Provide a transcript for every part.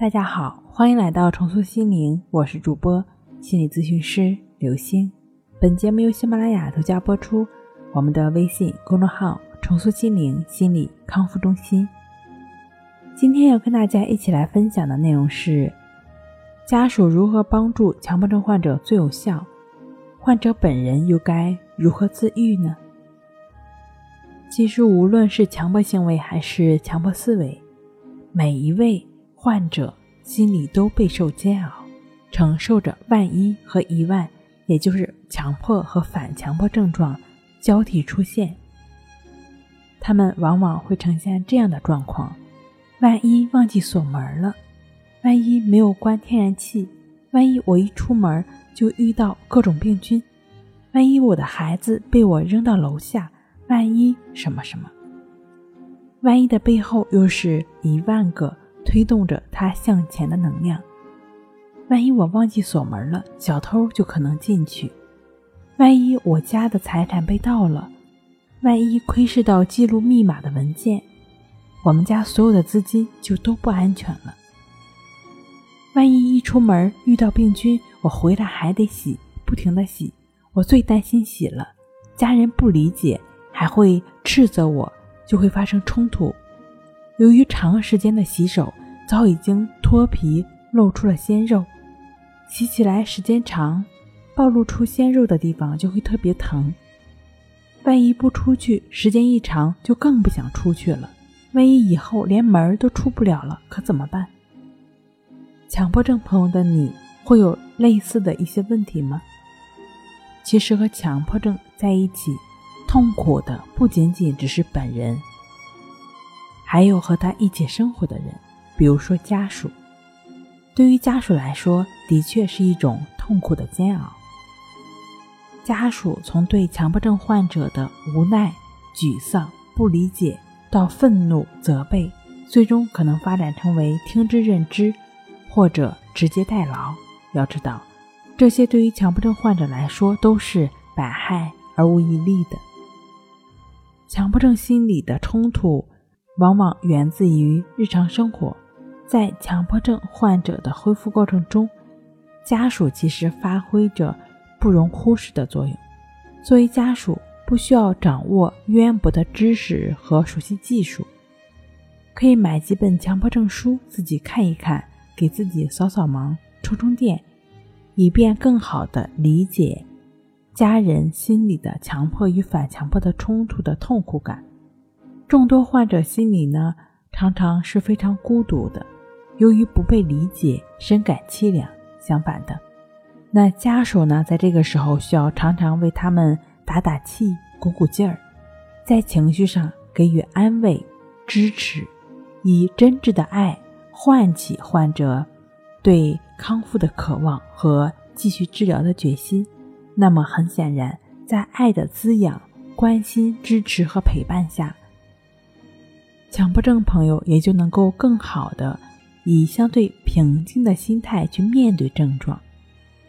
大家好，欢迎来到重塑心灵，我是主播心理咨询师刘星。本节目由喜马拉雅独家播出。我们的微信公众号“重塑心灵心理康复中心”。今天要跟大家一起来分享的内容是：家属如何帮助强迫症患者最有效？患者本人又该如何自愈呢？其实，无论是强迫行为还是强迫思维，每一位患者心里都备受煎熬，承受着万一和一万，也就是强迫和反强迫症状交替出现。他们往往会呈现这样的状况：万一忘记锁门了，万一没有关天然气，万一我一出门就遇到各种病菌，万一我的孩子被我扔到楼下。万一什么什么，万一的背后又是一万个推动着他向前的能量。万一我忘记锁门了，小偷就可能进去。万一我家的财产被盗了，万一窥视到记录密码的文件，我们家所有的资金就都不安全了。万一一出门遇到病菌，我回来还得洗，不停的洗。我最担心洗了，家人不理解。还会斥责我，就会发生冲突。由于长时间的洗手，早已经脱皮，露出了鲜肉。洗起来时间长，暴露出鲜肉的地方就会特别疼。万一不出去，时间一长就更不想出去了。万一以后连门都出不了了，可怎么办？强迫症朋友的你会有类似的一些问题吗？其实和强迫症在一起。痛苦的不仅仅只是本人，还有和他一起生活的人，比如说家属。对于家属来说，的确是一种痛苦的煎熬。家属从对强迫症患者的无奈、沮丧、不理解，到愤怒、责备，最终可能发展成为听之任之，或者直接代劳。要知道，这些对于强迫症患者来说都是百害而无一利的。强迫症心理的冲突，往往源自于日常生活。在强迫症患者的恢复过程中，家属其实发挥着不容忽视的作用。作为家属，不需要掌握渊博的知识和熟悉技术，可以买几本强迫症书自己看一看，给自己扫扫盲、充充电，以便更好地理解。家人心里的强迫与反强迫的冲突的痛苦感，众多患者心里呢，常常是非常孤独的，由于不被理解，深感凄凉。相反的，那家属呢，在这个时候需要常常为他们打打气、鼓鼓劲儿，在情绪上给予安慰、支持，以真挚的爱唤起患者对康复的渴望和继续治疗的决心。那么很显然，在爱的滋养、关心、支持和陪伴下，强迫症朋友也就能够更好的以相对平静的心态去面对症状，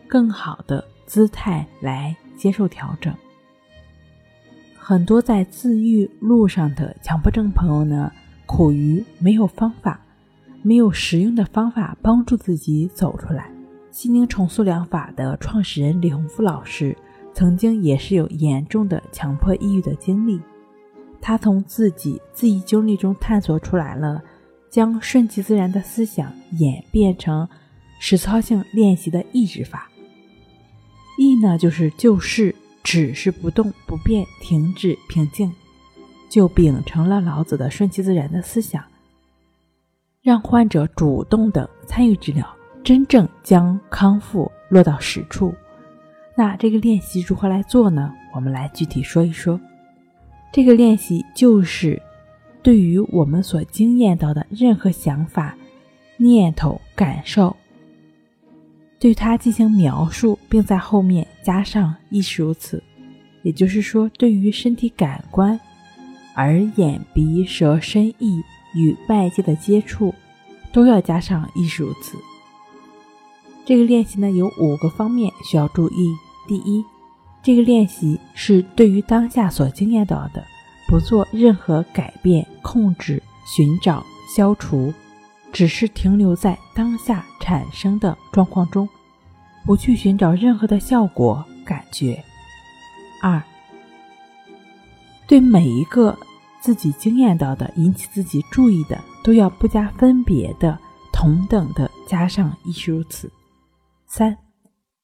更好的姿态来接受调整。很多在自愈路上的强迫症朋友呢，苦于没有方法，没有实用的方法帮助自己走出来。心灵重塑疗法的创始人李洪福老师，曾经也是有严重的强迫抑郁的经历。他从自己自己经历中探索出来了，将顺其自然的思想演变成实操性练习的抑制法。抑呢，就是就事；止是不动不变、停止、平静。就秉承了老子的顺其自然的思想，让患者主动的参与治疗。真正将康复落到实处，那这个练习如何来做呢？我们来具体说一说。这个练习就是对于我们所经验到的任何想法、念头、感受，对它进行描述，并在后面加上“亦是如此”。也就是说，对于身体感官、耳、眼、鼻、舌、身、意与外界的接触，都要加上“亦是如此”。这个练习呢有五个方面需要注意。第一，这个练习是对于当下所经验到的，不做任何改变、控制、寻找、消除，只是停留在当下产生的状况中，不去寻找任何的效果感觉。二，对每一个自己经验到的引起自己注意的，都要不加分别的、同等的加上亦是如此。三，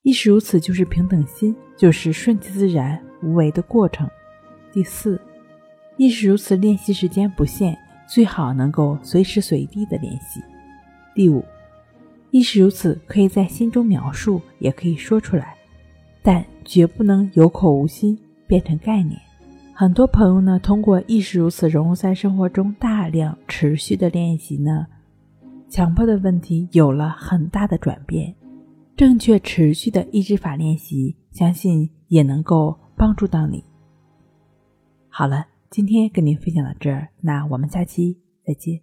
亦是如此，就是平等心，就是顺其自然、无为的过程。第四，亦是如此，练习时间不限。最好能够随时随地的练习。第五，亦是如此，可以在心中描述，也可以说出来，但绝不能有口无心，变成概念。很多朋友呢，通过亦是如此融入在生活中，大量持续的练习呢，强迫的问题有了很大的转变。正确持续的意志法练习，相信也能够帮助到你。好了。今天跟您分享到这儿，那我们下期再见。